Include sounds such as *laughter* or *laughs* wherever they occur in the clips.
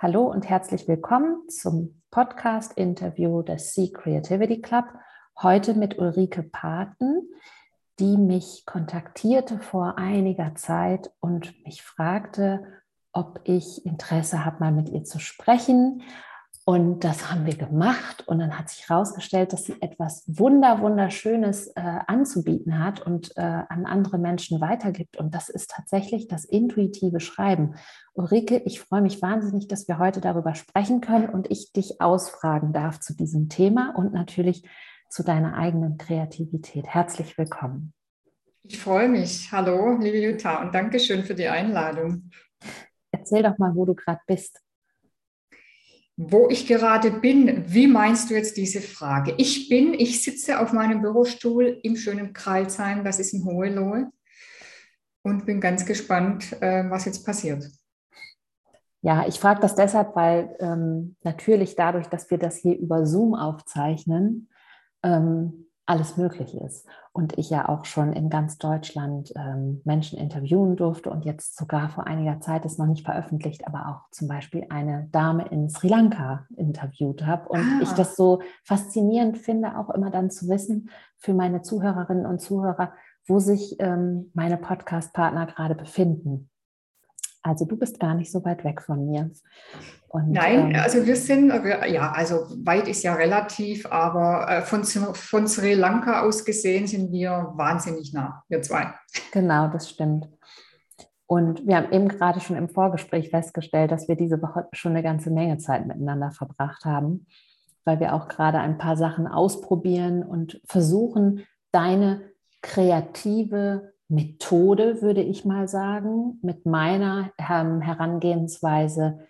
Hallo und herzlich willkommen zum Podcast-Interview des Sea Creativity Club. Heute mit Ulrike Paten, die mich kontaktierte vor einiger Zeit und mich fragte, ob ich Interesse habe, mal mit ihr zu sprechen. Und das haben wir gemacht. Und dann hat sich herausgestellt, dass sie etwas Wunder, Wunderschönes äh, anzubieten hat und äh, an andere Menschen weitergibt. Und das ist tatsächlich das intuitive Schreiben. Ulrike, ich freue mich wahnsinnig, dass wir heute darüber sprechen können und ich dich ausfragen darf zu diesem Thema und natürlich zu deiner eigenen Kreativität. Herzlich willkommen. Ich freue mich. Hallo, liebe Jutta, und danke schön für die Einladung. Erzähl doch mal, wo du gerade bist wo ich gerade bin. Wie meinst du jetzt diese Frage? Ich bin, ich sitze auf meinem Bürostuhl im schönen Kreilsheim, das ist in Hohelohe, und bin ganz gespannt, äh, was jetzt passiert. Ja, ich frage das deshalb, weil ähm, natürlich dadurch, dass wir das hier über Zoom aufzeichnen, ähm, alles möglich ist. Und ich ja auch schon in ganz Deutschland ähm, Menschen interviewen durfte und jetzt sogar vor einiger Zeit ist noch nicht veröffentlicht, aber auch zum Beispiel eine Dame in Sri Lanka interviewt habe. Und ah. ich das so faszinierend finde, auch immer dann zu wissen für meine Zuhörerinnen und Zuhörer, wo sich ähm, meine Podcast-Partner gerade befinden. Also du bist gar nicht so weit weg von mir. Und, Nein, ähm, also wir sind, ja, also weit ist ja relativ, aber äh, von, von Sri Lanka aus gesehen sind wir wahnsinnig nah, wir zwei. Genau, das stimmt. Und wir haben eben gerade schon im Vorgespräch festgestellt, dass wir diese Woche schon eine ganze Menge Zeit miteinander verbracht haben, weil wir auch gerade ein paar Sachen ausprobieren und versuchen, deine kreative Methode, würde ich mal sagen, mit meiner ähm, Herangehensweise,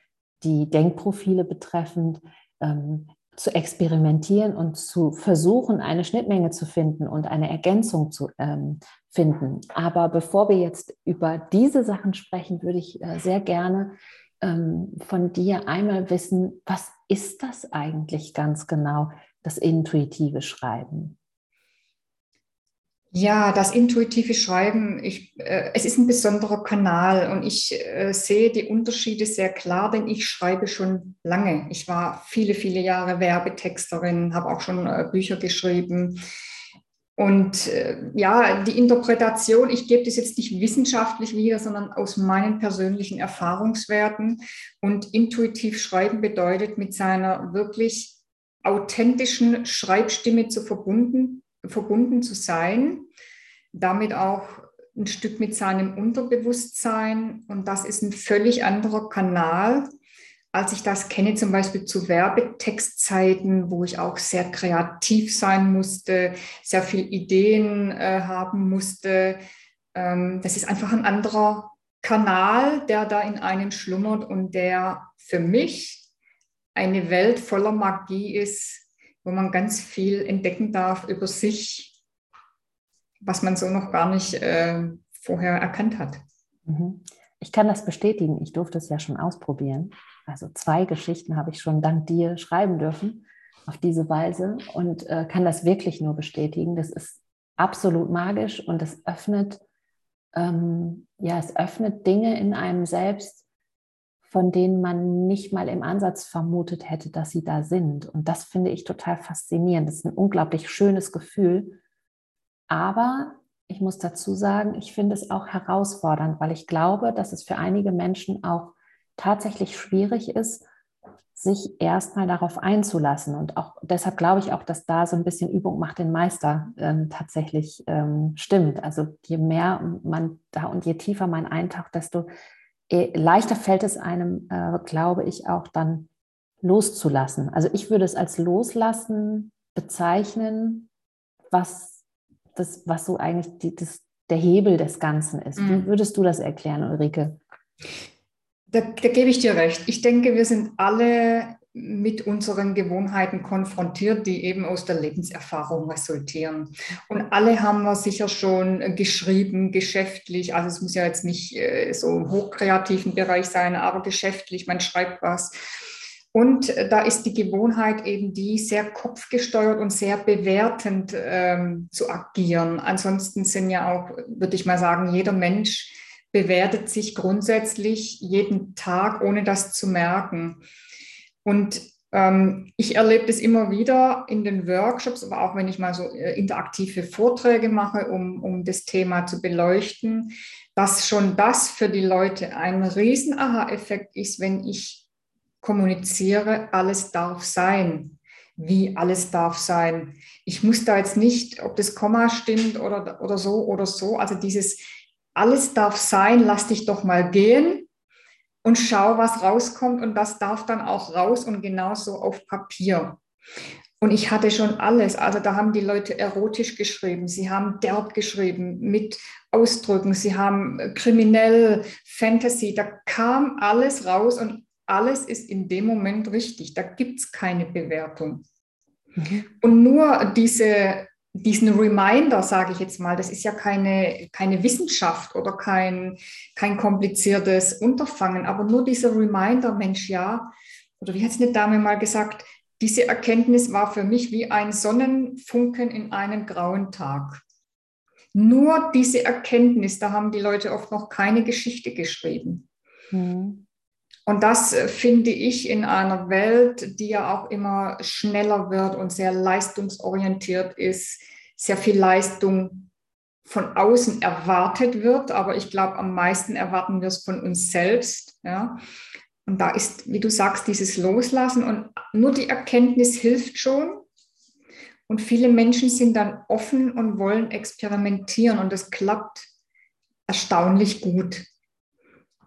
die Denkprofile betreffend, ähm, zu experimentieren und zu versuchen, eine Schnittmenge zu finden und eine Ergänzung zu ähm, finden. Aber bevor wir jetzt über diese Sachen sprechen, würde ich äh, sehr gerne ähm, von dir einmal wissen, was ist das eigentlich ganz genau, das intuitive Schreiben? Ja, das intuitive Schreiben, ich, äh, es ist ein besonderer Kanal und ich äh, sehe die Unterschiede sehr klar, denn ich schreibe schon lange. Ich war viele, viele Jahre Werbetexterin, habe auch schon äh, Bücher geschrieben. Und äh, ja, die Interpretation, ich gebe das jetzt nicht wissenschaftlich wieder, sondern aus meinen persönlichen Erfahrungswerten. Und intuitiv schreiben bedeutet, mit seiner wirklich authentischen Schreibstimme zu verbunden verbunden zu sein, damit auch ein Stück mit seinem Unterbewusstsein. Und das ist ein völlig anderer Kanal, als ich das kenne, zum Beispiel zu Werbetextzeiten, wo ich auch sehr kreativ sein musste, sehr viele Ideen äh, haben musste. Ähm, das ist einfach ein anderer Kanal, der da in einem schlummert und der für mich eine Welt voller Magie ist, wo man ganz viel entdecken darf über sich, was man so noch gar nicht äh, vorher erkannt hat. Mhm. Ich kann das bestätigen. Ich durfte es ja schon ausprobieren. Also zwei Geschichten habe ich schon dank dir schreiben dürfen auf diese Weise und äh, kann das wirklich nur bestätigen. Das ist absolut magisch und es öffnet, ähm, ja, es öffnet Dinge in einem selbst, von denen man nicht mal im Ansatz vermutet hätte, dass sie da sind. Und das finde ich total faszinierend. Das ist ein unglaublich schönes Gefühl. Aber ich muss dazu sagen, ich finde es auch herausfordernd, weil ich glaube, dass es für einige Menschen auch tatsächlich schwierig ist, sich erstmal darauf einzulassen. Und auch deshalb glaube ich auch, dass da so ein bisschen Übung macht den Meister ähm, tatsächlich ähm, stimmt. Also je mehr man da und je tiefer man eintaucht, desto äh, leichter fällt es einem, äh, glaube ich, auch dann loszulassen. Also ich würde es als Loslassen bezeichnen, was, das, was so eigentlich die, das, der Hebel des Ganzen ist. Mhm. Wie würdest du das erklären, Ulrike? Da, da gebe ich dir recht. Ich denke, wir sind alle mit unseren Gewohnheiten konfrontiert, die eben aus der Lebenserfahrung resultieren. Und alle haben wir sicher schon geschrieben, geschäftlich. Also es muss ja jetzt nicht äh, so im hochkreativen Bereich sein, aber geschäftlich, man schreibt was. Und da ist die Gewohnheit eben die, sehr kopfgesteuert und sehr bewertend ähm, zu agieren. Ansonsten sind ja auch, würde ich mal sagen, jeder Mensch bewertet sich grundsätzlich jeden Tag, ohne das zu merken. Und ähm, ich erlebe das immer wieder in den Workshops, aber auch wenn ich mal so äh, interaktive Vorträge mache, um, um das Thema zu beleuchten, dass schon das für die Leute ein riesen Aha-Effekt ist, wenn ich kommuniziere, alles darf sein. Wie alles darf sein. Ich muss da jetzt nicht, ob das Komma stimmt oder, oder so oder so. Also dieses alles darf sein, lass dich doch mal gehen und schau, was rauskommt. Und das darf dann auch raus und genauso auf Papier. Und ich hatte schon alles. Also da haben die Leute erotisch geschrieben, sie haben derb geschrieben mit Ausdrücken, sie haben kriminell, Fantasy. Da kam alles raus und alles ist in dem Moment richtig. Da gibt es keine Bewertung. Mhm. Und nur diese, diesen Reminder, sage ich jetzt mal, das ist ja keine, keine Wissenschaft oder kein, kein kompliziertes Unterfangen, aber nur dieser Reminder, Mensch, ja, oder wie hat es eine Dame mal gesagt, diese Erkenntnis war für mich wie ein Sonnenfunken in einem grauen Tag. Nur diese Erkenntnis, da haben die Leute oft noch keine Geschichte geschrieben. Mhm. Und das äh, finde ich in einer Welt, die ja auch immer schneller wird und sehr leistungsorientiert ist, sehr viel Leistung von außen erwartet wird. Aber ich glaube, am meisten erwarten wir es von uns selbst. Ja. Und da ist, wie du sagst, dieses Loslassen und nur die Erkenntnis hilft schon. Und viele Menschen sind dann offen und wollen experimentieren und das klappt erstaunlich gut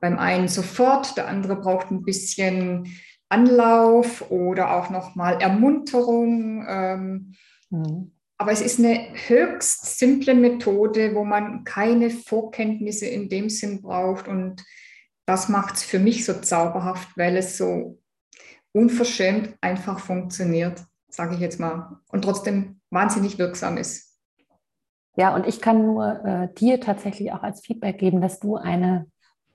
beim einen sofort, der andere braucht ein bisschen Anlauf oder auch nochmal Ermunterung. Ähm, mhm. Aber es ist eine höchst simple Methode, wo man keine Vorkenntnisse in dem Sinn braucht. Und das macht es für mich so zauberhaft, weil es so unverschämt einfach funktioniert, sage ich jetzt mal. Und trotzdem wahnsinnig wirksam ist. Ja, und ich kann nur äh, dir tatsächlich auch als Feedback geben, dass du eine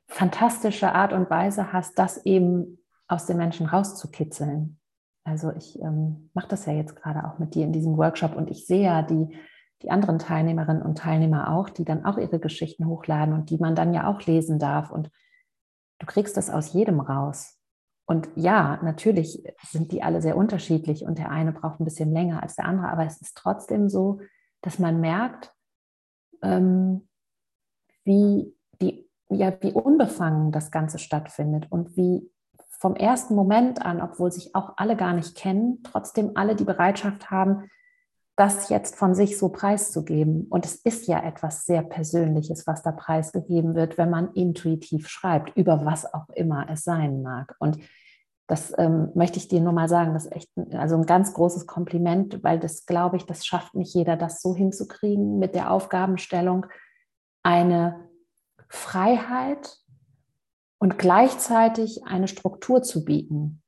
fantastische Art und Weise hast, das eben aus den Menschen rauszukitzeln. Also ich ähm, mache das ja jetzt gerade auch mit dir in diesem Workshop und ich sehe ja die, die anderen Teilnehmerinnen und Teilnehmer auch, die dann auch ihre Geschichten hochladen und die man dann ja auch lesen darf. Und du kriegst das aus jedem raus. Und ja, natürlich sind die alle sehr unterschiedlich und der eine braucht ein bisschen länger als der andere, aber es ist trotzdem so, dass man merkt, ähm, wie ja, wie unbefangen das Ganze stattfindet und wie vom ersten Moment an, obwohl sich auch alle gar nicht kennen, trotzdem alle die Bereitschaft haben, das jetzt von sich so preiszugeben. Und es ist ja etwas sehr Persönliches, was da preisgegeben wird, wenn man intuitiv schreibt, über was auch immer es sein mag. Und das ähm, möchte ich dir nur mal sagen, das ist echt ein, also ein ganz großes Kompliment, weil das glaube ich, das schafft nicht jeder, das so hinzukriegen mit der Aufgabenstellung, eine Freiheit und gleichzeitig eine Struktur zu bieten,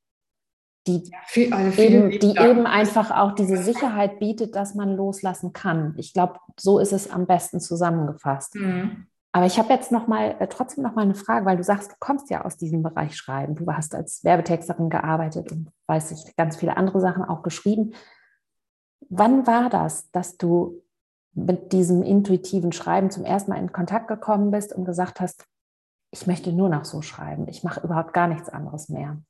die, also eben, die eben einfach auch diese Sicherheit bietet, dass man loslassen kann. Ich glaube, so ist es am besten zusammengefasst. Mhm. Aber ich habe jetzt noch mal äh, trotzdem noch mal eine Frage, weil du sagst, du kommst ja aus diesem Bereich Schreiben. Du hast als Werbetexterin gearbeitet und weiß ich ganz viele andere Sachen auch geschrieben. Wann war das, dass du mit diesem intuitiven Schreiben zum ersten Mal in Kontakt gekommen bist und gesagt hast, ich möchte nur noch so schreiben, ich mache überhaupt gar nichts anderes mehr?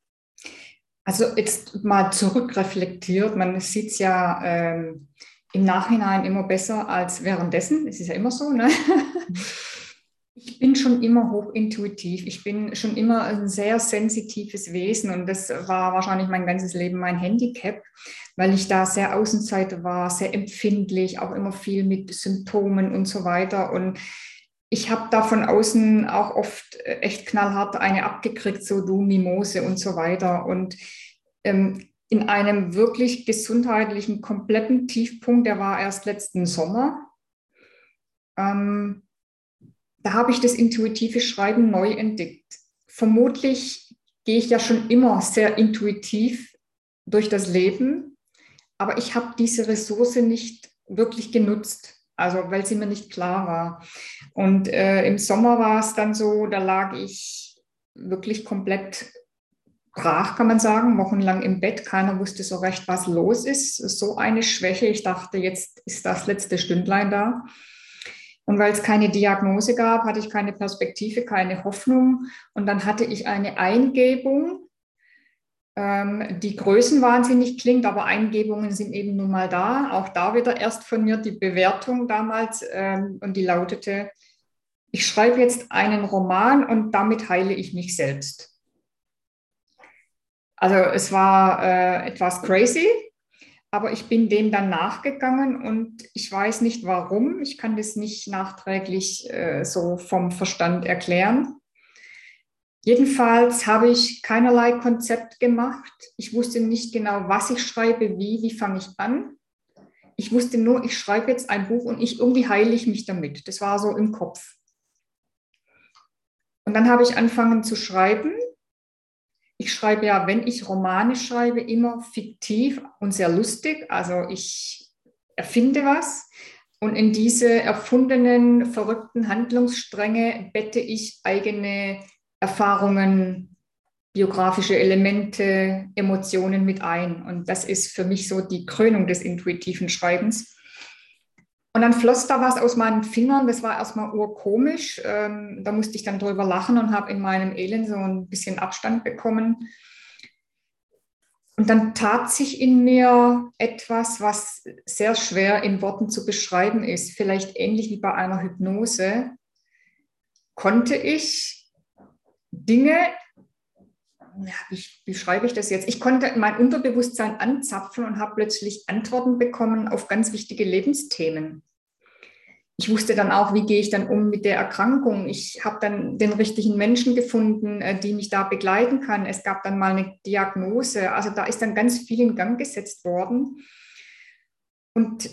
Also jetzt mal zurückreflektiert, man sieht es ja ähm, im Nachhinein immer besser als währenddessen. Es ist ja immer so, ne? *laughs* Ich bin schon immer hochintuitiv. Ich bin schon immer ein sehr sensitives Wesen und das war wahrscheinlich mein ganzes Leben mein Handicap, weil ich da sehr Außenseiter war, sehr empfindlich, auch immer viel mit Symptomen und so weiter. Und ich habe da von außen auch oft echt knallhart eine abgekriegt, so du Mimose und so weiter. Und ähm, in einem wirklich gesundheitlichen, kompletten Tiefpunkt, der war erst letzten Sommer. Ähm, da habe ich das intuitive Schreiben neu entdeckt. Vermutlich gehe ich ja schon immer sehr intuitiv durch das Leben, aber ich habe diese Ressource nicht wirklich genutzt, also weil sie mir nicht klar war. Und äh, im Sommer war es dann so, da lag ich wirklich komplett brach, kann man sagen, wochenlang im Bett. Keiner wusste so recht, was los ist. So eine Schwäche. Ich dachte, jetzt ist das letzte Stündlein da. Und weil es keine Diagnose gab, hatte ich keine Perspektive, keine Hoffnung. Und dann hatte ich eine Eingebung, ähm, die größenwahnsinnig klingt, aber Eingebungen sind eben nun mal da. Auch da wieder erst von mir die Bewertung damals ähm, und die lautete, ich schreibe jetzt einen Roman und damit heile ich mich selbst. Also es war äh, etwas crazy, aber ich bin dem dann nachgegangen und ich weiß nicht warum. Ich kann das nicht nachträglich äh, so vom Verstand erklären. Jedenfalls habe ich keinerlei Konzept gemacht. Ich wusste nicht genau, was ich schreibe, wie, wie fange ich an. Ich wusste nur, ich schreibe jetzt ein Buch und ich irgendwie heile ich mich damit. Das war so im Kopf. Und dann habe ich angefangen zu schreiben. Ich schreibe ja, wenn ich Romane schreibe, immer fiktiv und sehr lustig. Also ich erfinde was. Und in diese erfundenen, verrückten Handlungsstränge bette ich eigene Erfahrungen, biografische Elemente, Emotionen mit ein. Und das ist für mich so die Krönung des intuitiven Schreibens. Und dann floss da was aus meinen Fingern, das war erstmal urkomisch. Ähm, da musste ich dann drüber lachen und habe in meinem Elend so ein bisschen Abstand bekommen. Und dann tat sich in mir etwas, was sehr schwer in Worten zu beschreiben ist, vielleicht ähnlich wie bei einer Hypnose. Konnte ich Dinge, ja, wie, wie schreibe ich das jetzt? Ich konnte mein Unterbewusstsein anzapfen und habe plötzlich Antworten bekommen auf ganz wichtige Lebensthemen. Ich wusste dann auch, wie gehe ich dann um mit der Erkrankung. Ich habe dann den richtigen Menschen gefunden, äh, die mich da begleiten kann. Es gab dann mal eine Diagnose. Also da ist dann ganz viel in Gang gesetzt worden. Und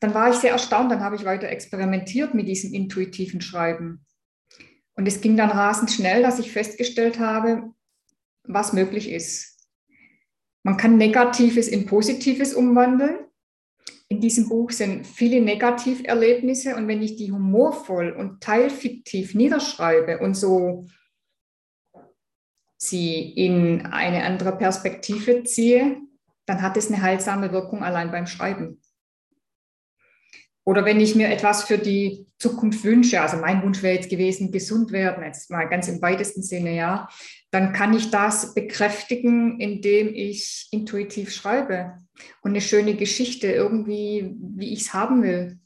dann war ich sehr erstaunt. Dann habe ich weiter experimentiert mit diesem intuitiven Schreiben. Und es ging dann rasend schnell, dass ich festgestellt habe, was möglich ist. Man kann Negatives in Positives umwandeln. In diesem Buch sind viele Negativerlebnisse und wenn ich die humorvoll und teilfiktiv niederschreibe und so sie in eine andere Perspektive ziehe, dann hat es eine heilsame Wirkung allein beim Schreiben. Oder wenn ich mir etwas für die Zukunft wünsche, also mein Wunsch wäre jetzt gewesen, gesund werden, jetzt mal ganz im weitesten Sinne, ja, dann kann ich das bekräftigen, indem ich intuitiv schreibe und eine schöne Geschichte irgendwie, wie ich es haben will.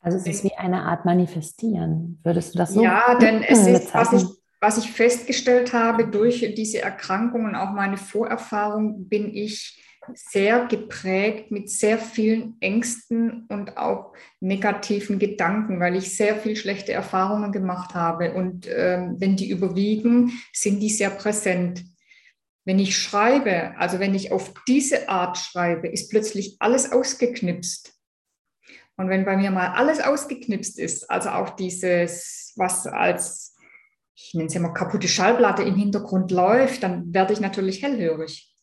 Also es ist wie eine Art Manifestieren. Würdest du das so? Ja, denn es ist, was ich, was ich festgestellt habe durch diese Erkrankung und auch meine Vorerfahrung, bin ich sehr geprägt mit sehr vielen Ängsten und auch negativen Gedanken, weil ich sehr viel schlechte Erfahrungen gemacht habe. Und ähm, wenn die überwiegen, sind die sehr präsent. Wenn ich schreibe, also wenn ich auf diese Art schreibe, ist plötzlich alles ausgeknipst. Und wenn bei mir mal alles ausgeknipst ist, also auch dieses, was als, ich nenne es mal kaputte Schallplatte im Hintergrund läuft, dann werde ich natürlich hellhörig.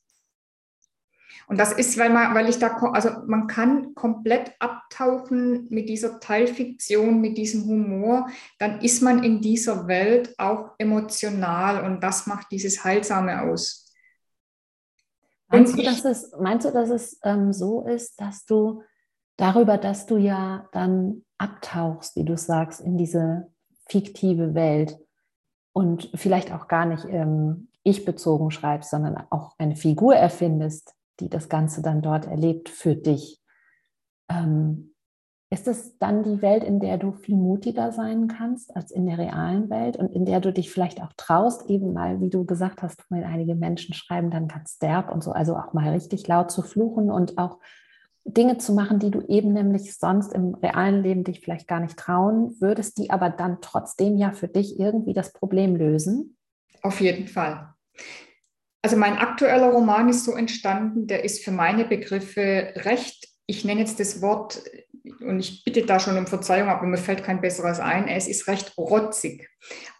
Und das ist, weil man, weil ich da, also man kann komplett abtauchen mit dieser Teilfiktion, mit diesem Humor, dann ist man in dieser Welt auch emotional und das macht dieses Heilsame aus. Meinst du, dass es, meinst du, dass es ähm, so ist, dass du darüber, dass du ja dann abtauchst, wie du sagst, in diese fiktive Welt und vielleicht auch gar nicht ähm, ich-bezogen schreibst, sondern auch eine Figur erfindest, die das Ganze dann dort erlebt für dich. Ähm, ist es dann die Welt, in der du viel mutiger sein kannst als in der realen Welt und in der du dich vielleicht auch traust, eben mal, wie du gesagt hast, wenn einige Menschen schreiben dann ganz derb und so, also auch mal richtig laut zu fluchen und auch Dinge zu machen, die du eben nämlich sonst im realen Leben dich vielleicht gar nicht trauen würdest, die aber dann trotzdem ja für dich irgendwie das Problem lösen? Auf jeden Fall. Also mein aktueller Roman ist so entstanden, der ist für meine Begriffe recht, ich nenne jetzt das Wort, und ich bitte da schon um Verzeihung, aber mir fällt kein besseres ein, es ist recht rotzig,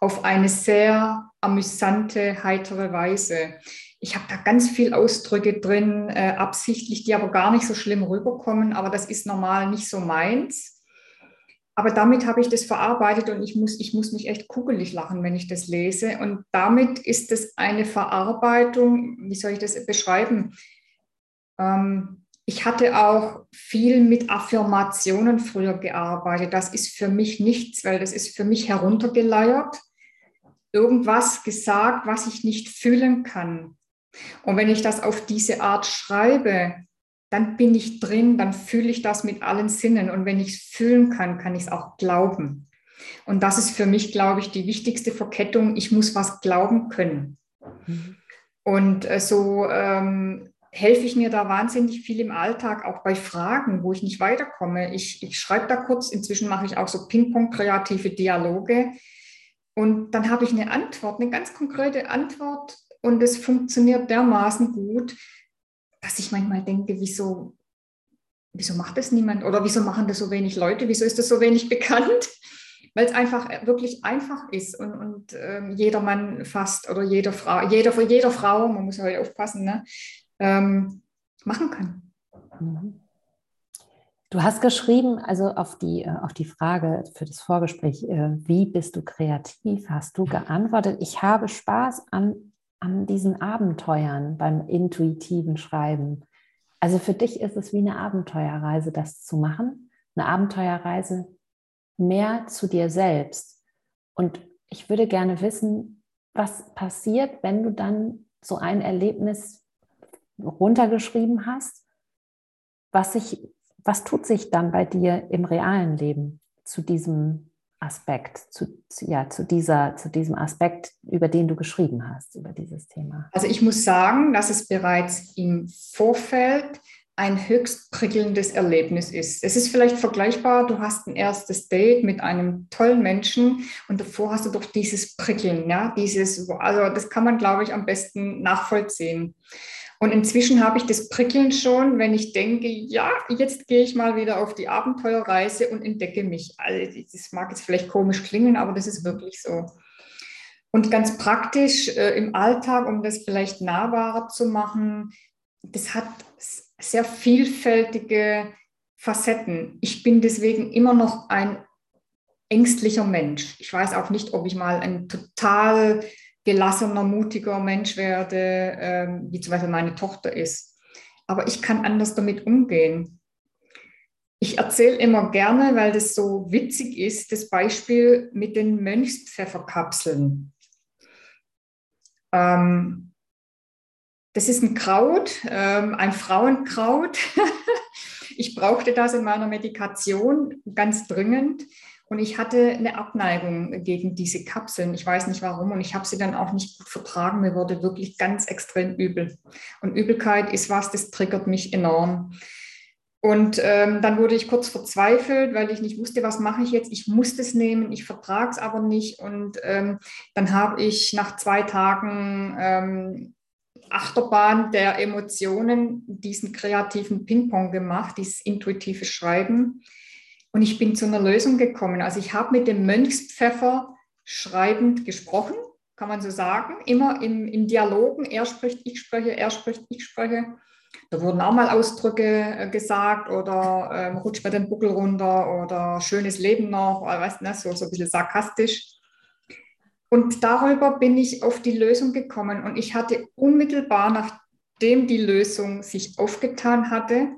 auf eine sehr amüsante, heitere Weise. Ich habe da ganz viel Ausdrücke drin, äh, absichtlich, die aber gar nicht so schlimm rüberkommen, aber das ist normal nicht so meins. Aber damit habe ich das verarbeitet und ich muss, ich muss mich echt kugelig lachen, wenn ich das lese. Und damit ist es eine Verarbeitung, wie soll ich das beschreiben? Ähm, ich hatte auch viel mit Affirmationen früher gearbeitet. Das ist für mich nichts, weil das ist für mich heruntergeleiert. Irgendwas gesagt, was ich nicht fühlen kann. Und wenn ich das auf diese Art schreibe, dann bin ich drin, dann fühle ich das mit allen Sinnen. Und wenn ich es fühlen kann, kann ich es auch glauben. Und das ist für mich, glaube ich, die wichtigste Verkettung. Ich muss was glauben können. Mhm. Und äh, so ähm, helfe ich mir da wahnsinnig viel im Alltag, auch bei Fragen, wo ich nicht weiterkomme. Ich, ich schreibe da kurz, inzwischen mache ich auch so Ping-Pong-kreative Dialoge. Und dann habe ich eine Antwort, eine ganz konkrete Antwort. Und es funktioniert dermaßen gut, dass ich manchmal denke, wieso, wieso macht das niemand? Oder wieso machen das so wenig Leute? Wieso ist das so wenig *laughs* bekannt? weil es einfach äh, wirklich einfach ist und, und ähm, jeder Mann fast oder jede Frau, jeder für jeder Frau, man muss halt aufpassen, ne, ähm, machen kann. Mhm. Du hast geschrieben, also auf die, äh, auf die Frage für das Vorgespräch, äh, wie bist du kreativ, hast du geantwortet, ich habe Spaß an, an diesen Abenteuern beim intuitiven Schreiben. Also für dich ist es wie eine Abenteuerreise, das zu machen. Eine Abenteuerreise mehr zu dir selbst. Und ich würde gerne wissen, was passiert, wenn du dann so ein Erlebnis runtergeschrieben hast? Was, sich, was tut sich dann bei dir im realen Leben zu diesem Aspekt, zu, ja, zu, dieser, zu diesem Aspekt, über den du geschrieben hast, über dieses Thema? Also ich muss sagen, dass es bereits im Vorfeld ein höchst prickelndes Erlebnis ist. Es ist vielleicht vergleichbar, du hast ein erstes Date mit einem tollen Menschen und davor hast du doch dieses Prickeln, ja, dieses, also das kann man, glaube ich, am besten nachvollziehen. Und inzwischen habe ich das Prickeln schon, wenn ich denke, ja, jetzt gehe ich mal wieder auf die Abenteuerreise und entdecke mich. Also, das mag jetzt vielleicht komisch klingen, aber das ist wirklich so. Und ganz praktisch äh, im Alltag, um das vielleicht nahbarer zu machen, das hat sehr vielfältige Facetten. Ich bin deswegen immer noch ein ängstlicher Mensch. Ich weiß auch nicht, ob ich mal ein total gelassener, mutiger Mensch werde, ähm, wie zum Beispiel meine Tochter ist. Aber ich kann anders damit umgehen. Ich erzähle immer gerne, weil das so witzig ist, das Beispiel mit den Mönchspfefferkapseln. Ähm, das ist ein Kraut, ähm, ein Frauenkraut. *laughs* ich brauchte das in meiner Medikation ganz dringend. Und ich hatte eine Abneigung gegen diese Kapseln. Ich weiß nicht warum. Und ich habe sie dann auch nicht gut vertragen. Mir wurde wirklich ganz extrem übel. Und Übelkeit ist was, das triggert mich enorm. Und ähm, dann wurde ich kurz verzweifelt, weil ich nicht wusste, was mache ich jetzt. Ich musste es nehmen, ich vertrage es aber nicht. Und ähm, dann habe ich nach zwei Tagen ähm, Achterbahn der Emotionen diesen kreativen Ping-Pong gemacht, dieses intuitive Schreiben. Und ich bin zu einer Lösung gekommen. Also ich habe mit dem Mönchspfeffer schreibend gesprochen, kann man so sagen, immer im, im Dialogen. Er spricht, ich spreche, er spricht, ich spreche. Da wurden auch mal Ausdrücke äh, gesagt oder ähm, rutscht mir den Buckel runter oder schönes Leben noch, oder was, ne, so, so ein bisschen sarkastisch. Und darüber bin ich auf die Lösung gekommen. Und ich hatte unmittelbar, nachdem die Lösung sich aufgetan hatte,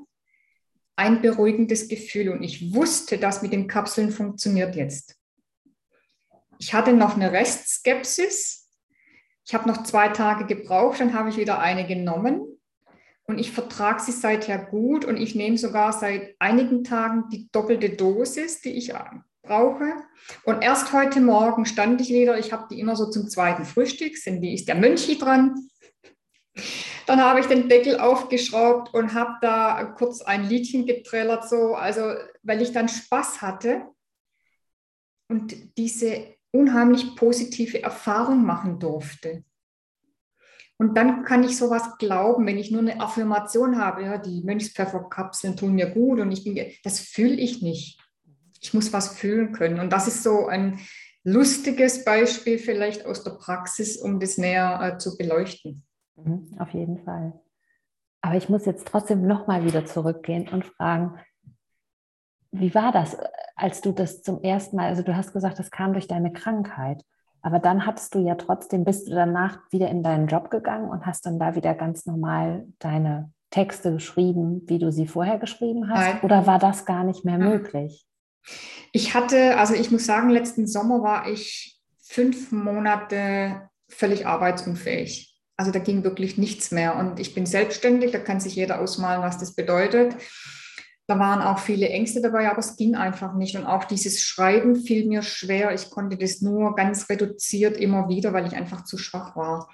ein beruhigendes Gefühl. Und ich wusste, dass mit den Kapseln funktioniert jetzt. Ich hatte noch eine Restskepsis. Ich habe noch zwei Tage gebraucht, dann habe ich wieder eine genommen. Und ich vertrage sie seither gut und ich nehme sogar seit einigen Tagen die doppelte Dosis, die ich brauche. Und erst heute Morgen stand ich wieder, ich habe die immer so zum zweiten Frühstück, sind wie ist der Mönchi dran. Dann habe ich den Deckel aufgeschraubt und habe da kurz ein Liedchen getrellert, so, also weil ich dann Spaß hatte und diese unheimlich positive Erfahrung machen durfte. Und dann kann ich sowas glauben, wenn ich nur eine Affirmation habe, ja, die Mönchspfefferkapseln tun mir gut und ich bin, das fühle ich nicht ich muss was fühlen können. Und das ist so ein lustiges Beispiel vielleicht aus der Praxis, um das näher äh, zu beleuchten. Mhm, auf jeden Fall. Aber ich muss jetzt trotzdem nochmal wieder zurückgehen und fragen, wie war das, als du das zum ersten Mal, also du hast gesagt, das kam durch deine Krankheit, aber dann hattest du ja trotzdem, bist du danach wieder in deinen Job gegangen und hast dann da wieder ganz normal deine Texte geschrieben, wie du sie vorher geschrieben hast? Nein. Oder war das gar nicht mehr möglich? Ich hatte, also ich muss sagen, letzten Sommer war ich fünf Monate völlig arbeitsunfähig. Also da ging wirklich nichts mehr. Und ich bin selbstständig, da kann sich jeder ausmalen, was das bedeutet. Da waren auch viele Ängste dabei, aber es ging einfach nicht. Und auch dieses Schreiben fiel mir schwer. Ich konnte das nur ganz reduziert immer wieder, weil ich einfach zu schwach war.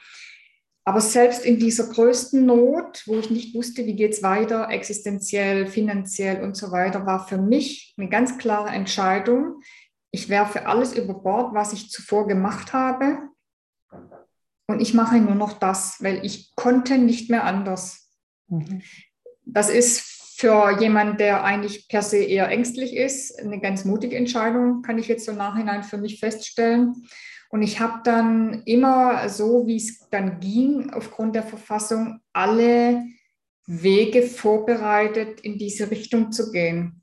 Aber selbst in dieser größten Not, wo ich nicht wusste, wie geht es weiter, existenziell, finanziell und so weiter, war für mich eine ganz klare Entscheidung. Ich werfe alles über Bord, was ich zuvor gemacht habe. Und ich mache nur noch das, weil ich konnte nicht mehr anders. Mhm. Das ist für jemanden, der eigentlich per se eher ängstlich ist, eine ganz mutige Entscheidung, kann ich jetzt so nachhinein für mich feststellen. Und ich habe dann immer so, wie es dann ging, aufgrund der Verfassung, alle Wege vorbereitet, in diese Richtung zu gehen.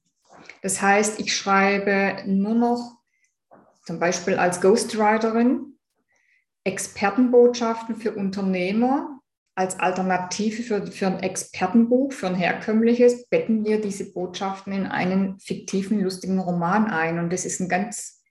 Das heißt, ich schreibe nur noch zum Beispiel als Ghostwriterin Expertenbotschaften für Unternehmer. Als Alternative für, für ein Expertenbuch, für ein herkömmliches, betten wir diese Botschaften in einen fiktiven, lustigen Roman ein. Und das ist ein ganz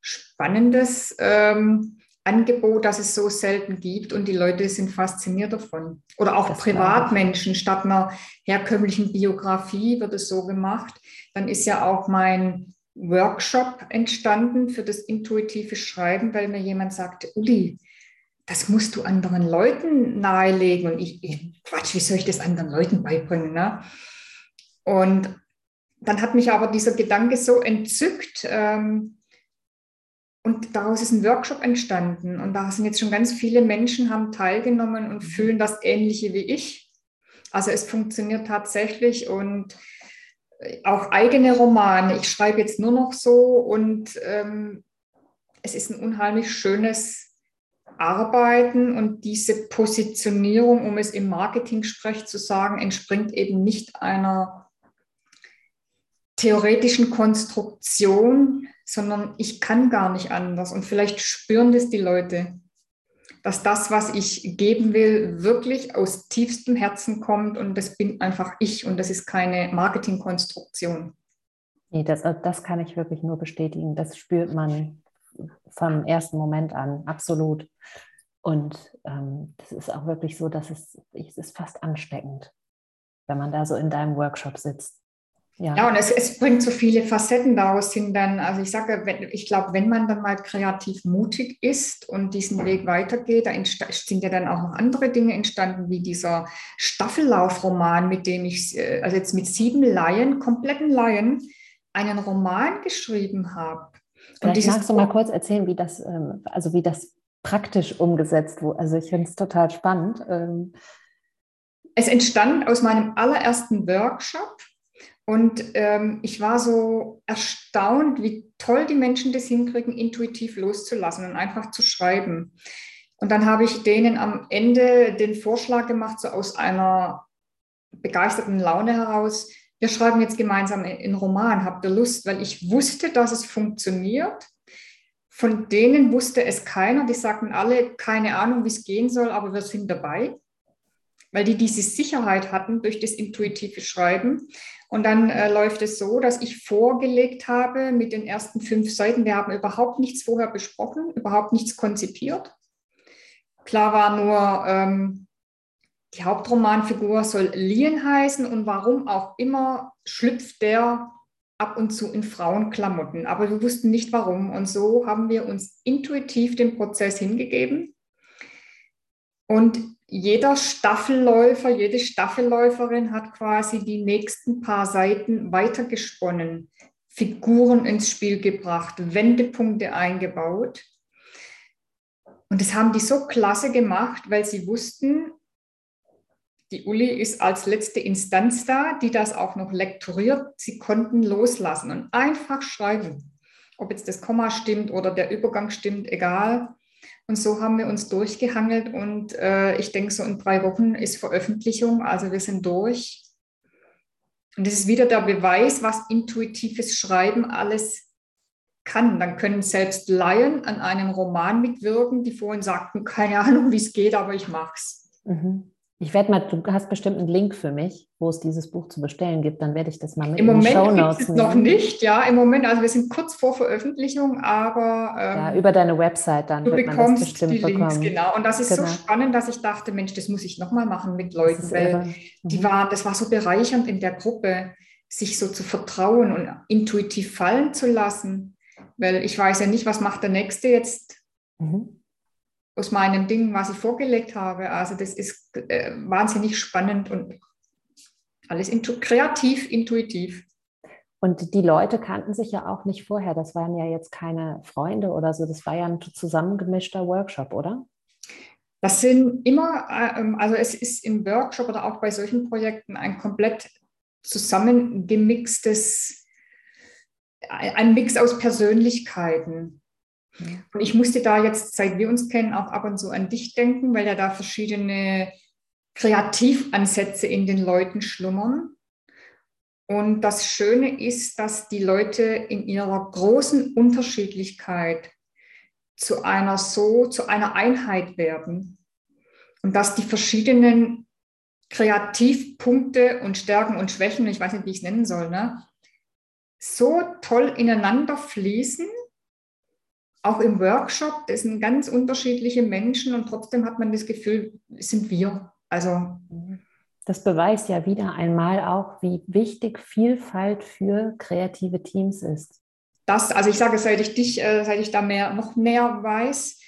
spannendes ähm, Angebot, das es so selten gibt und die Leute sind fasziniert davon. Oder auch das Privatmenschen statt einer herkömmlichen Biografie wird es so gemacht. Dann ist ja auch mein Workshop entstanden für das intuitive Schreiben, weil mir jemand sagte, Uli, das musst du anderen Leuten nahelegen. Und ich, ich Quatsch, wie soll ich das anderen Leuten beibringen? Ne? Und dann hat mich aber dieser Gedanke so entzückt, ähm, und daraus ist ein Workshop entstanden. Und da sind jetzt schon ganz viele Menschen haben teilgenommen und mhm. fühlen das Ähnliche wie ich. Also es funktioniert tatsächlich und auch eigene Romane. Ich schreibe jetzt nur noch so und ähm, es ist ein unheimlich schönes Arbeiten und diese Positionierung, um es im Marketing-Sprech zu sagen, entspringt eben nicht einer theoretischen Konstruktion, sondern ich kann gar nicht anders. Und vielleicht spüren das die Leute, dass das, was ich geben will, wirklich aus tiefstem Herzen kommt und das bin einfach ich und das ist keine Marketingkonstruktion. Nee, das, das kann ich wirklich nur bestätigen. Das spürt man vom ersten Moment an, absolut. Und ähm, das ist auch wirklich so, dass es, es ist fast ansteckend, wenn man da so in deinem Workshop sitzt. Ja, ja und es, es bringt so viele Facetten daraus hin. Dann, also ich sage, wenn, ich glaube, wenn man dann mal kreativ mutig ist und diesen Weg weitergeht, da sind ja dann auch noch andere Dinge entstanden, wie dieser Staffellaufroman, mit dem ich, äh, also jetzt mit sieben Laien, kompletten Laien, einen Roman geschrieben habe. Vielleicht magst du mal kurz erzählen, wie das, ähm, also wie das praktisch umgesetzt wurde. Also ich finde es total spannend. Ähm. Es entstand aus meinem allerersten Workshop und ähm, ich war so erstaunt, wie toll die Menschen das hinkriegen, intuitiv loszulassen und einfach zu schreiben. Und dann habe ich denen am Ende den Vorschlag gemacht, so aus einer begeisterten Laune heraus, wir schreiben jetzt gemeinsam einen Roman, habt ihr Lust? Weil ich wusste, dass es funktioniert. Von denen wusste es keiner. Die sagten alle, keine Ahnung, wie es gehen soll, aber wir sind dabei weil die diese Sicherheit hatten durch das intuitive Schreiben. Und dann äh, läuft es so, dass ich vorgelegt habe mit den ersten fünf Seiten. Wir haben überhaupt nichts vorher besprochen, überhaupt nichts konzipiert. Klar war nur, ähm, die Hauptromanfigur soll Lien heißen und warum auch immer schlüpft der ab und zu in Frauenklamotten. Aber wir wussten nicht warum. Und so haben wir uns intuitiv dem Prozess hingegeben. Und jeder Staffelläufer, jede Staffelläuferin hat quasi die nächsten paar Seiten weitergesponnen, Figuren ins Spiel gebracht, Wendepunkte eingebaut. Und das haben die so klasse gemacht, weil sie wussten, die Uli ist als letzte Instanz da, die das auch noch lektoriert. Sie konnten loslassen und einfach schreiben. Ob jetzt das Komma stimmt oder der Übergang stimmt, egal. Und so haben wir uns durchgehangelt und äh, ich denke, so in drei Wochen ist Veröffentlichung. Also wir sind durch. Und das ist wieder der Beweis, was intuitives Schreiben alles kann. Dann können selbst Laien an einem Roman mitwirken, die vorhin sagten, keine Ahnung, wie es geht, aber ich mache es. Mhm. Ich werde mal, du hast bestimmt einen Link für mich, wo es dieses Buch zu bestellen gibt. Dann werde ich das mal mit Im Moment gibt es noch nicht, ja. Im Moment, also wir sind kurz vor Veröffentlichung, aber ähm, ja, über deine Website dann du wird man bekommst die Links, bekommen. genau. Und das ist genau. so spannend, dass ich dachte, Mensch, das muss ich nochmal machen mit Leuten, weil mhm. die waren, das war so bereichernd in der Gruppe, sich so zu vertrauen und intuitiv fallen zu lassen, weil ich weiß ja nicht, was macht der Nächste jetzt. Mhm aus meinem Ding, was ich vorgelegt habe. Also das ist äh, wahnsinnig spannend und alles intu kreativ, intuitiv. Und die Leute kannten sich ja auch nicht vorher. Das waren ja jetzt keine Freunde oder so. Das war ja ein zusammengemischter Workshop, oder? Das sind immer, ähm, also es ist im Workshop oder auch bei solchen Projekten ein komplett zusammengemixtes, ein Mix aus Persönlichkeiten. Und ich musste da jetzt, seit wir uns kennen, auch ab und zu an dich denken, weil ja da verschiedene Kreativansätze in den Leuten schlummern. Und das Schöne ist, dass die Leute in ihrer großen Unterschiedlichkeit zu einer so, zu einer Einheit werden. Und dass die verschiedenen Kreativpunkte und Stärken und Schwächen, ich weiß nicht, wie ich es nennen soll, ne, so toll ineinander fließen, auch im Workshop, das sind ganz unterschiedliche Menschen und trotzdem hat man das Gefühl, es sind wir. Also das beweist ja wieder einmal auch, wie wichtig Vielfalt für kreative Teams ist. Das, also ich sage, seit ich dich, äh, seit ich da mehr, noch mehr weiß,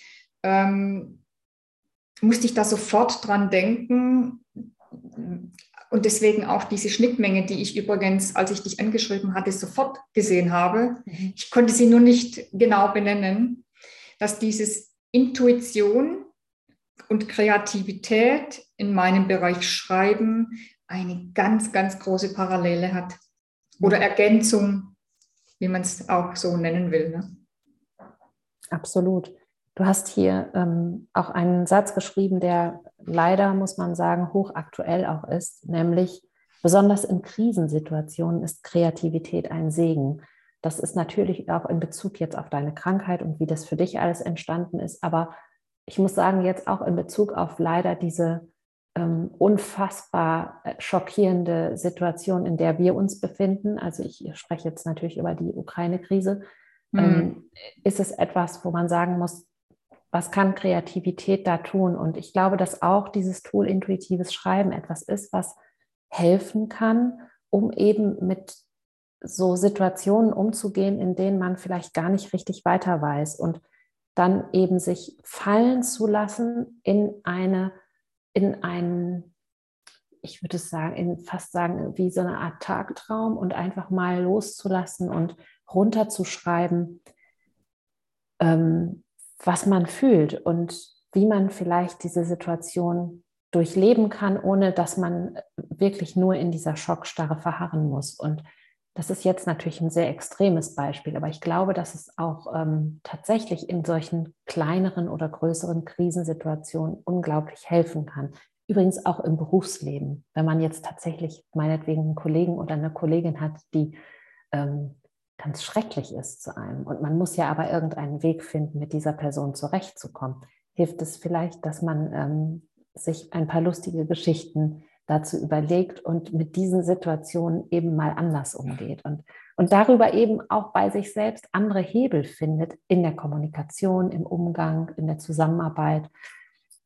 ähm, musste ich da sofort dran denken, und deswegen auch diese Schnittmenge, die ich übrigens, als ich dich angeschrieben hatte, sofort gesehen habe. Mhm. Ich konnte sie nur nicht genau benennen, dass dieses Intuition und Kreativität in meinem Bereich Schreiben eine ganz, ganz große Parallele hat. Oder Ergänzung, wie man es auch so nennen will. Ne? Absolut. Du hast hier ähm, auch einen Satz geschrieben, der leider, muss man sagen, hochaktuell auch ist, nämlich besonders in Krisensituationen ist Kreativität ein Segen. Das ist natürlich auch in Bezug jetzt auf deine Krankheit und wie das für dich alles entstanden ist. Aber ich muss sagen, jetzt auch in Bezug auf leider diese ähm, unfassbar äh, schockierende Situation, in der wir uns befinden. Also ich spreche jetzt natürlich über die Ukraine-Krise. Mhm. Ähm, ist es etwas, wo man sagen muss, was kann Kreativität da tun? Und ich glaube, dass auch dieses Tool intuitives Schreiben etwas ist, was helfen kann, um eben mit so Situationen umzugehen, in denen man vielleicht gar nicht richtig weiter weiß und dann eben sich fallen zu lassen in eine, in einen, ich würde es sagen, in fast sagen, wie so eine Art Tagtraum und einfach mal loszulassen und runterzuschreiben, ähm, was man fühlt und wie man vielleicht diese Situation durchleben kann, ohne dass man wirklich nur in dieser Schockstarre verharren muss. Und das ist jetzt natürlich ein sehr extremes Beispiel, aber ich glaube, dass es auch ähm, tatsächlich in solchen kleineren oder größeren Krisensituationen unglaublich helfen kann. Übrigens auch im Berufsleben, wenn man jetzt tatsächlich meinetwegen einen Kollegen oder eine Kollegin hat, die ähm, ganz schrecklich ist zu einem. Und man muss ja aber irgendeinen Weg finden, mit dieser Person zurechtzukommen. Hilft es vielleicht, dass man ähm, sich ein paar lustige Geschichten dazu überlegt und mit diesen Situationen eben mal anders umgeht und, und darüber eben auch bei sich selbst andere Hebel findet in der Kommunikation, im Umgang, in der Zusammenarbeit.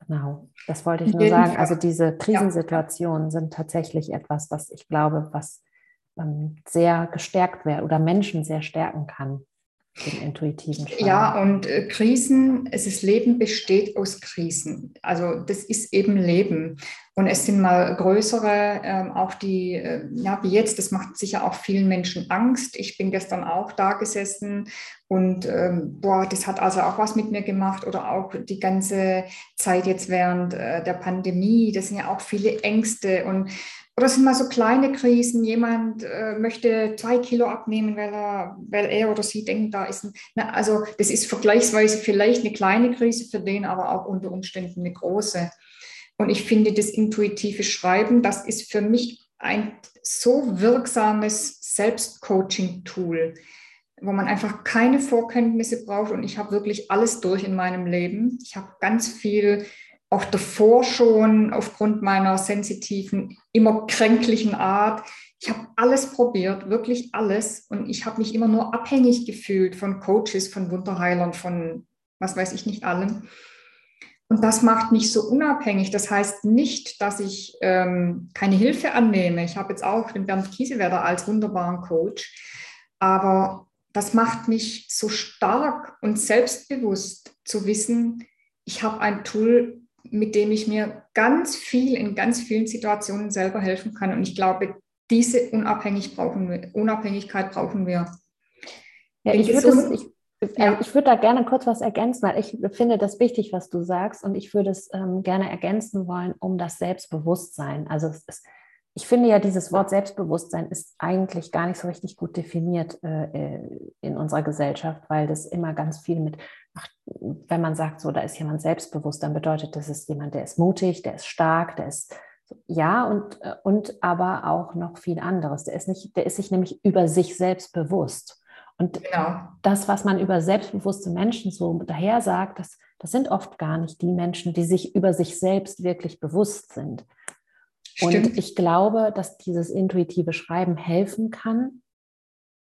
Genau, das wollte ich nur sagen. Also diese Krisensituationen sind tatsächlich etwas, was ich glaube, was sehr gestärkt werden oder Menschen sehr stärken kann. Den intuitiven. Ja, und äh, Krisen, es ist Leben besteht aus Krisen. Also das ist eben Leben. Und es sind mal größere, ähm, auch die, äh, ja, wie jetzt, das macht sicher auch vielen Menschen Angst. Ich bin gestern auch da gesessen und ähm, boah, das hat also auch was mit mir gemacht oder auch die ganze Zeit jetzt während äh, der Pandemie. Das sind ja auch viele Ängste und oder sind mal so kleine Krisen. Jemand äh, möchte zwei Kilo abnehmen, weil er, weil er oder sie denkt, da ist ein. Na, also, das ist vergleichsweise vielleicht eine kleine Krise für den, aber auch unter Umständen eine große. Und ich finde, das intuitive Schreiben, das ist für mich ein so wirksames Selbstcoaching-Tool, wo man einfach keine Vorkenntnisse braucht. Und ich habe wirklich alles durch in meinem Leben. Ich habe ganz viel auch davor schon aufgrund meiner sensitiven, immer kränklichen Art. Ich habe alles probiert, wirklich alles. Und ich habe mich immer nur abhängig gefühlt von Coaches, von Wunderheilern, von was weiß ich nicht allem. Und das macht mich so unabhängig. Das heißt nicht, dass ich ähm, keine Hilfe annehme. Ich habe jetzt auch den Bernd Kiesewetter als wunderbaren Coach. Aber das macht mich so stark und selbstbewusst zu wissen, ich habe ein Tool, mit dem ich mir ganz viel in ganz vielen Situationen selber helfen kann. Und ich glaube, diese Unabhängig brauchen wir, Unabhängigkeit brauchen wir. Ja, ich würde, ich, ja. ich würde da gerne kurz was ergänzen, weil ich finde das wichtig, was du sagst. Und ich würde es ähm, gerne ergänzen wollen um das Selbstbewusstsein. Also es ist, ich finde ja, dieses Wort Selbstbewusstsein ist eigentlich gar nicht so richtig gut definiert äh, äh in unserer Gesellschaft, weil das immer ganz viel mit wenn man sagt, so, da ist jemand selbstbewusst, dann bedeutet das ist jemand, der ist mutig, der ist stark, der ist ja und, äh, und aber auch noch viel anderes. Der ist nicht, der ist sich nämlich über sich selbst bewusst. Und genau. das, was man über selbstbewusste Menschen so daher sagt, das, das sind oft gar nicht die Menschen, die sich über sich selbst wirklich bewusst sind. Stimmt. Und ich glaube, dass dieses intuitive Schreiben helfen kann,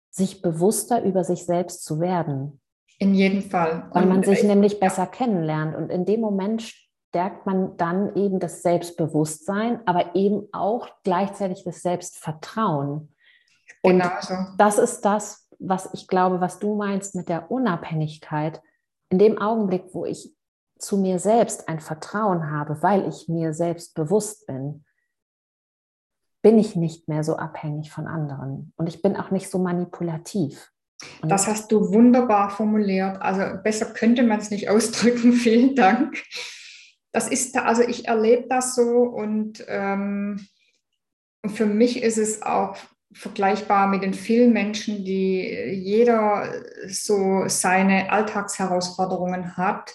sich bewusster über sich selbst zu werden. In jedem Fall. Weil man sich nämlich besser kennenlernt. Und in dem Moment stärkt man dann eben das Selbstbewusstsein, aber eben auch gleichzeitig das Selbstvertrauen. Und genau so. das ist das, was ich glaube, was du meinst mit der Unabhängigkeit. In dem Augenblick, wo ich zu mir selbst ein Vertrauen habe, weil ich mir selbst bewusst bin, bin ich nicht mehr so abhängig von anderen. Und ich bin auch nicht so manipulativ. Das hast du wunderbar formuliert. Also besser könnte man es nicht ausdrücken. *laughs* Vielen Dank. Das ist, also ich erlebe das so und ähm, für mich ist es auch vergleichbar mit den vielen Menschen, die jeder so seine Alltagsherausforderungen hat.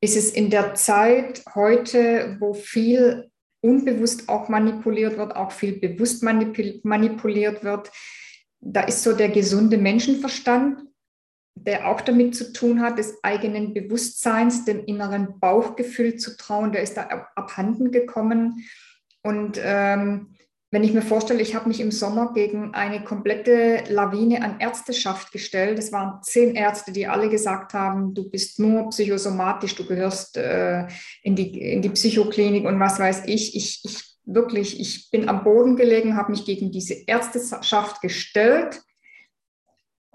Ist es in der Zeit heute, wo viel unbewusst auch manipuliert wird, auch viel bewusst manipuliert wird, da ist so der gesunde Menschenverstand, der auch damit zu tun hat, des eigenen Bewusstseins, dem inneren Bauchgefühl zu trauen, der ist da abhanden gekommen. Und ähm, wenn ich mir vorstelle, ich habe mich im Sommer gegen eine komplette Lawine an Ärzteschaft gestellt. Es waren zehn Ärzte, die alle gesagt haben, du bist nur psychosomatisch, du gehörst äh, in, die, in die Psychoklinik und was weiß ich. Ich, ich wirklich, ich bin am Boden gelegen, habe mich gegen diese Ärzteschaft gestellt,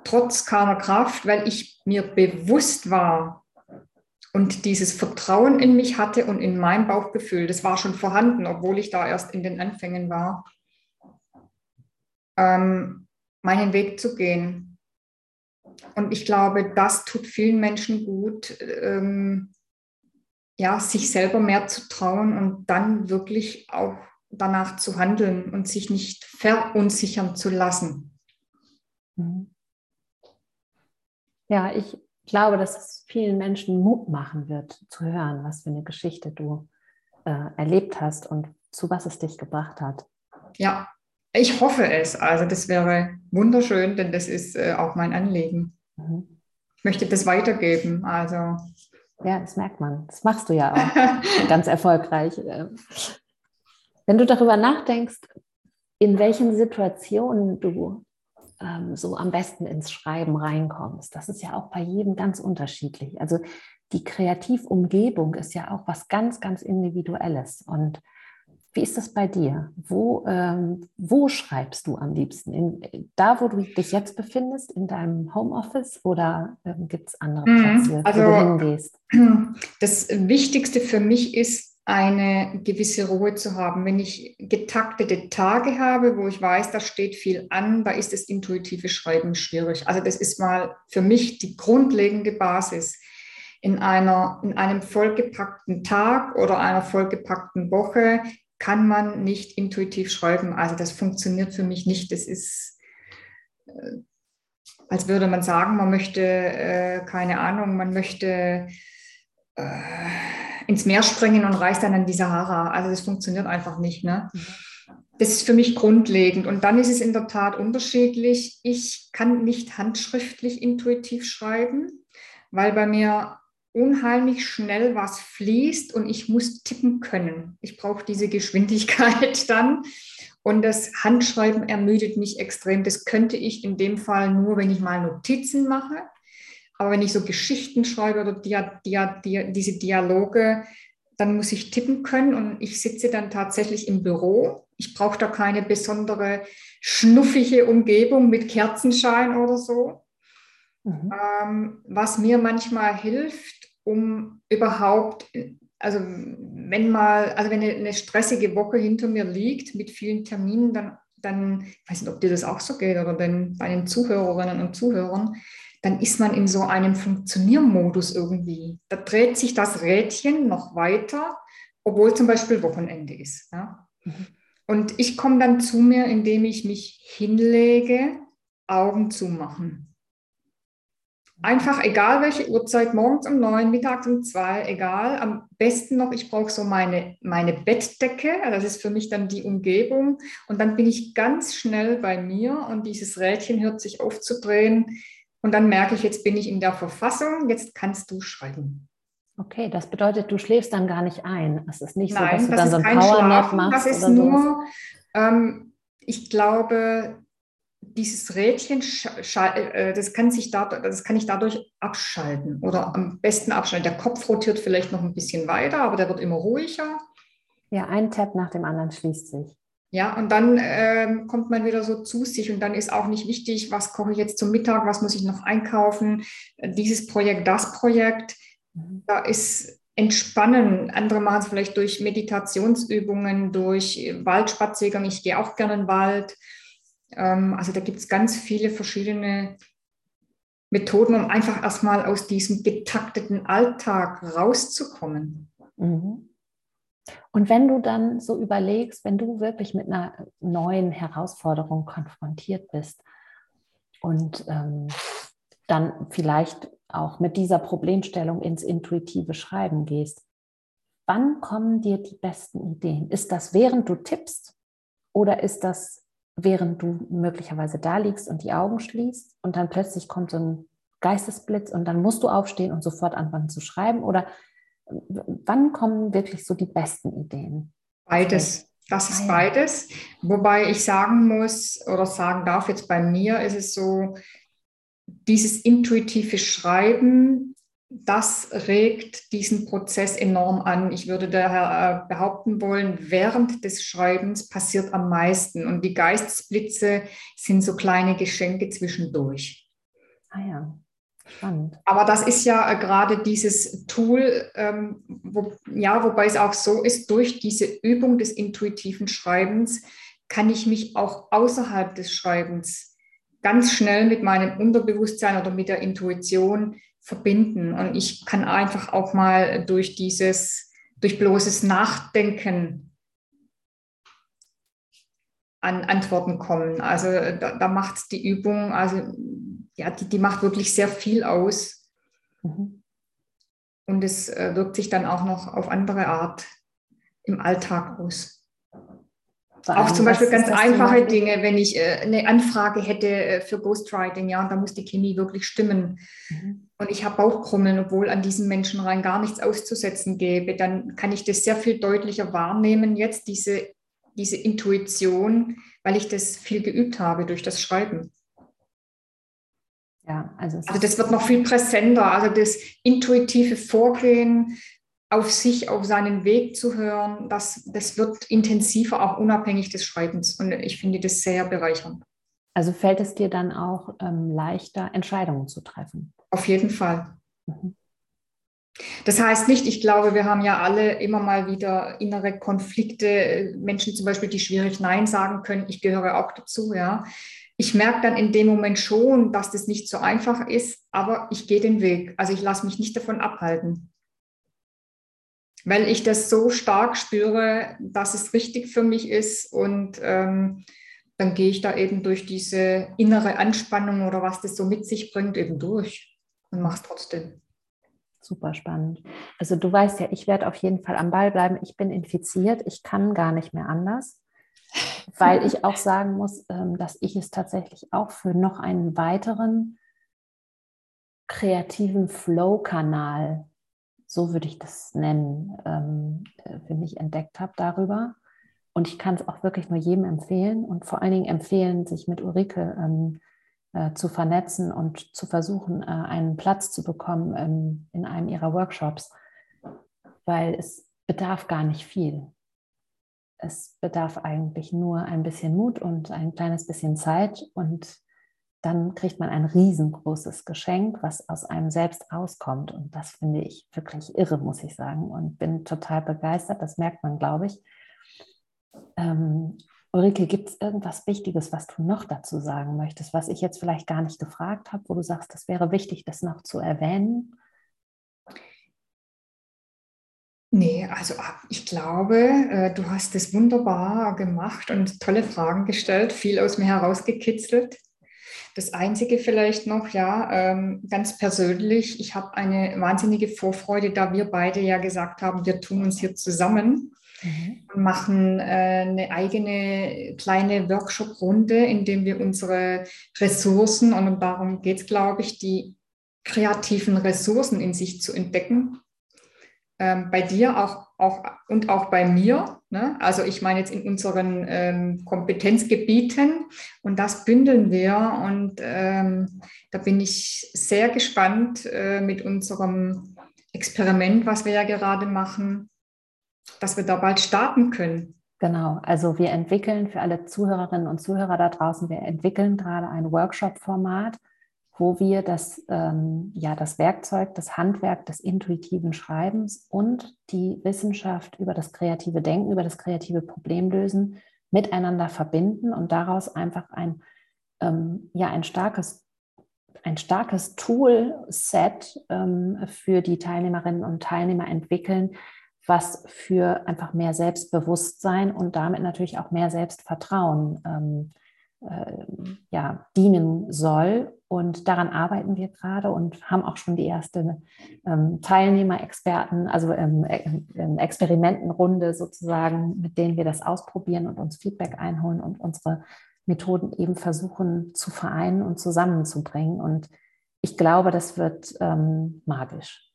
trotz keiner Kraft, weil ich mir bewusst war und dieses Vertrauen in mich hatte und in mein Bauchgefühl, das war schon vorhanden, obwohl ich da erst in den Anfängen war, ähm, meinen Weg zu gehen. Und ich glaube, das tut vielen Menschen gut, ähm, ja, sich selber mehr zu trauen und dann wirklich auch danach zu handeln und sich nicht verunsichern zu lassen. Mhm. Ja, ich glaube, dass es vielen Menschen Mut machen wird, zu hören, was für eine Geschichte du äh, erlebt hast und zu was es dich gebracht hat. Ja, ich hoffe es. Also das wäre wunderschön, denn das ist äh, auch mein Anliegen. Mhm. Ich möchte das weitergeben. Also ja, das merkt man. Das machst du ja auch *laughs* ganz erfolgreich. Wenn du darüber nachdenkst, in welchen Situationen du ähm, so am besten ins Schreiben reinkommst, das ist ja auch bei jedem ganz unterschiedlich. Also die Kreativumgebung ist ja auch was ganz, ganz Individuelles. Und wie ist das bei dir? Wo, ähm, wo schreibst du am liebsten? In, da, wo du dich jetzt befindest, in deinem Homeoffice oder ähm, gibt es andere mhm. Plätze, also, wo du hingehst? *clears throat* Das Wichtigste für mich ist, eine gewisse Ruhe zu haben. Wenn ich getaktete Tage habe, wo ich weiß, da steht viel an, da ist das intuitive Schreiben schwierig. Also das ist mal für mich die grundlegende Basis. In, einer, in einem vollgepackten Tag oder einer vollgepackten Woche kann man nicht intuitiv schreiben. Also das funktioniert für mich nicht. Das ist, äh, als würde man sagen, man möchte, äh, keine Ahnung, man möchte äh, ins Meer springen und reist dann an die Sahara. Also das funktioniert einfach nicht. Ne? Das ist für mich grundlegend. Und dann ist es in der Tat unterschiedlich. Ich kann nicht handschriftlich intuitiv schreiben, weil bei mir unheimlich schnell was fließt und ich muss tippen können. Ich brauche diese Geschwindigkeit *laughs* dann. Und das Handschreiben ermüdet mich extrem. Das könnte ich in dem Fall nur, wenn ich mal Notizen mache. Aber wenn ich so Geschichten schreibe oder dia, dia, dia, diese Dialoge, dann muss ich tippen können und ich sitze dann tatsächlich im Büro. Ich brauche da keine besondere schnuffige Umgebung mit Kerzenschein oder so. Mhm. Ähm, was mir manchmal hilft, um überhaupt, also wenn mal, also wenn eine, stressige Woche hinter mir liegt mit vielen Terminen, dann, dann, ich weiß nicht, ob dir das auch so geht oder denn bei den Zuhörerinnen und Zuhörern, dann ist man in so einem Funktioniermodus irgendwie. Da dreht sich das Rädchen noch weiter, obwohl zum Beispiel Wochenende ist. Ja? Mhm. Und ich komme dann zu mir, indem ich mich hinlege, Augen zu machen. Einfach egal welche Uhrzeit, morgens um neun, mittags um zwei, egal. Am besten noch, ich brauche so meine, meine Bettdecke, das ist für mich dann die Umgebung. Und dann bin ich ganz schnell bei mir und dieses Rädchen hört sich aufzudrehen. Und dann merke ich, jetzt bin ich in der Verfassung, jetzt kannst du schreiben. Okay, das bedeutet, du schläfst dann gar nicht ein. Es ist nicht Nein, so, dass du dann so ein Powernap machst. Das ist nur, ähm, ich glaube, dieses Rädchen, äh, das kann, sich dadurch, das kann ich dadurch abschalten oder am besten abschalten. Der Kopf rotiert vielleicht noch ein bisschen weiter, aber der wird immer ruhiger. Ja, ein Tab nach dem anderen schließt sich. Ja, und dann ähm, kommt man wieder so zu sich und dann ist auch nicht wichtig, was koche ich jetzt zum Mittag, was muss ich noch einkaufen, dieses Projekt, das Projekt. Mhm. Da ist Entspannen. Andere machen es vielleicht durch Meditationsübungen, durch Waldspaziergang. Ich gehe auch gerne in den Wald. Ähm, also da gibt es ganz viele verschiedene Methoden, um einfach erstmal aus diesem getakteten Alltag rauszukommen. Mhm. Und wenn du dann so überlegst, wenn du wirklich mit einer neuen Herausforderung konfrontiert bist und ähm, dann vielleicht auch mit dieser Problemstellung ins intuitive Schreiben gehst, wann kommen dir die besten Ideen? Ist das während du tippst oder ist das während du möglicherweise da liegst und die Augen schließt und dann plötzlich kommt so ein Geistesblitz und dann musst du aufstehen und sofort anfangen zu schreiben oder wann kommen wirklich so die besten Ideen? Beides. Das ist ah, beides. Wobei ich sagen muss oder sagen darf, jetzt bei mir ist es so, dieses intuitive Schreiben, das regt diesen Prozess enorm an. Ich würde daher äh, behaupten wollen, während des Schreibens passiert am meisten und die Geistesblitze sind so kleine Geschenke zwischendurch. Ah ja. Spannend. Aber das ist ja äh, gerade dieses Tool, ähm, wo, ja, wobei es auch so ist, durch diese Übung des intuitiven Schreibens kann ich mich auch außerhalb des Schreibens ganz schnell mit meinem Unterbewusstsein oder mit der Intuition verbinden. Und ich kann einfach auch mal durch dieses, durch bloßes Nachdenken an Antworten kommen. Also da, da macht die Übung, also ja, die, die macht wirklich sehr viel aus. Mhm. Und es äh, wirkt sich dann auch noch auf andere Art im Alltag aus. Auch zum Beispiel ganz einfache Dinge, wenn ich äh, eine Anfrage hätte äh, für Ghostwriting, ja, und da muss die Chemie wirklich stimmen. Mhm. Und ich habe Bauchkrummeln, obwohl an diesen Menschen rein gar nichts auszusetzen gäbe, dann kann ich das sehr viel deutlicher wahrnehmen, jetzt diese, diese Intuition, weil ich das viel geübt habe durch das Schreiben. Ja, also, also das wird noch viel präsenter. Also das intuitive Vorgehen, auf sich, auf seinen Weg zu hören, das, das wird intensiver, auch unabhängig des Schreibens. Und ich finde das sehr bereichernd. Also fällt es dir dann auch ähm, leichter, Entscheidungen zu treffen? Auf jeden Fall. Mhm. Das heißt nicht, ich glaube, wir haben ja alle immer mal wieder innere Konflikte, Menschen zum Beispiel, die schwierig Nein sagen können. Ich gehöre auch dazu, ja ich merke dann in dem Moment schon, dass das nicht so einfach ist, aber ich gehe den Weg. Also ich lasse mich nicht davon abhalten. Weil ich das so stark spüre, dass es richtig für mich ist und ähm, dann gehe ich da eben durch diese innere Anspannung oder was das so mit sich bringt, eben durch und mache es trotzdem. Super spannend. Also du weißt ja, ich werde auf jeden Fall am Ball bleiben. Ich bin infiziert, ich kann gar nicht mehr anders *laughs* weil ich auch sagen muss, ähm, dass ich es tatsächlich auch für noch einen weiteren kreativen Flow-Kanal so würde ich das nennen, ähm, äh, für mich entdeckt habe darüber. Und ich kann es auch wirklich nur jedem empfehlen und vor allen Dingen empfehlen, sich mit Ulrike ähm, äh, zu vernetzen und zu versuchen, äh, einen Platz zu bekommen ähm, in einem ihrer Workshops, weil es bedarf gar nicht viel. Es bedarf eigentlich nur ein bisschen Mut und ein kleines bisschen Zeit und dann kriegt man ein riesengroßes Geschenk, was aus einem selbst rauskommt. Und das finde ich wirklich irre, muss ich sagen. Und bin total begeistert. Das merkt man, glaube ich. Ähm, Ulrike, gibt es irgendwas Wichtiges, was du noch dazu sagen möchtest, was ich jetzt vielleicht gar nicht gefragt habe, wo du sagst, das wäre wichtig, das noch zu erwähnen? Nee, also ah, ich glaube, äh, du hast es wunderbar gemacht und tolle Fragen gestellt, viel aus mir herausgekitzelt. Das Einzige vielleicht noch, ja, ähm, ganz persönlich, ich habe eine wahnsinnige Vorfreude, da wir beide ja gesagt haben, wir tun uns hier zusammen mhm. und machen äh, eine eigene kleine Workshop-Runde, in dem wir unsere Ressourcen, und darum geht es, glaube ich, die kreativen Ressourcen in sich zu entdecken ähm, bei dir auch, auch und auch bei mir. Ne? Also ich meine jetzt in unseren ähm, Kompetenzgebieten und das bündeln wir und ähm, da bin ich sehr gespannt äh, mit unserem Experiment, was wir ja gerade machen, dass wir da bald starten können. Genau, also wir entwickeln für alle Zuhörerinnen und Zuhörer da draußen, wir entwickeln gerade ein Workshop-Format, wo wir das, ähm, ja, das Werkzeug, das Handwerk des intuitiven Schreibens und die Wissenschaft über das kreative Denken, über das kreative Problemlösen miteinander verbinden und daraus einfach ein, ähm, ja, ein starkes, ein starkes Toolset ähm, für die Teilnehmerinnen und Teilnehmer entwickeln, was für einfach mehr Selbstbewusstsein und damit natürlich auch mehr Selbstvertrauen ähm, äh, ja, dienen soll. Und daran arbeiten wir gerade und haben auch schon die erste ähm, Teilnehmer-Experten, also ähm, ähm, Experimentenrunde sozusagen, mit denen wir das ausprobieren und uns Feedback einholen und unsere Methoden eben versuchen zu vereinen und zusammenzubringen. Und ich glaube, das wird ähm, magisch.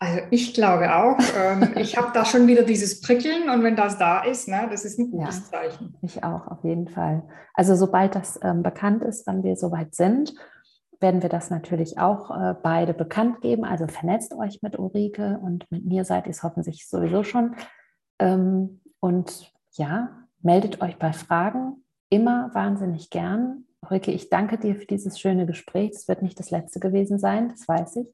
Also ich glaube auch. Ähm, *laughs* ich habe da schon wieder dieses Prickeln und wenn das da ist, ne, das ist ein gutes ja, Zeichen. Ich auch, auf jeden Fall. Also sobald das ähm, bekannt ist, wann wir soweit sind, werden wir das natürlich auch äh, beide bekannt geben. Also vernetzt euch mit Ulrike und mit mir seid ihr es hoffentlich sowieso schon. Ähm, und ja, meldet euch bei Fragen immer wahnsinnig gern. Ulrike, ich danke dir für dieses schöne Gespräch. Es wird nicht das letzte gewesen sein, das weiß ich.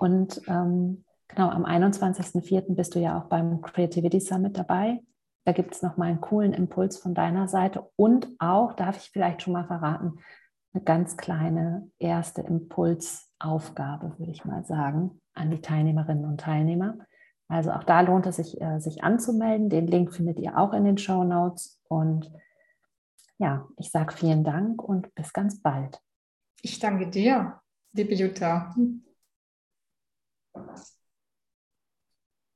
Und ähm, genau, am 21.04. bist du ja auch beim Creativity Summit dabei. Da gibt es nochmal einen coolen Impuls von deiner Seite und auch, darf ich vielleicht schon mal verraten, eine ganz kleine erste Impulsaufgabe, würde ich mal sagen, an die Teilnehmerinnen und Teilnehmer. Also auch da lohnt es sich, äh, sich anzumelden. Den Link findet ihr auch in den Show Notes. Und ja, ich sage vielen Dank und bis ganz bald. Ich danke dir, liebe Jutta. Thank you.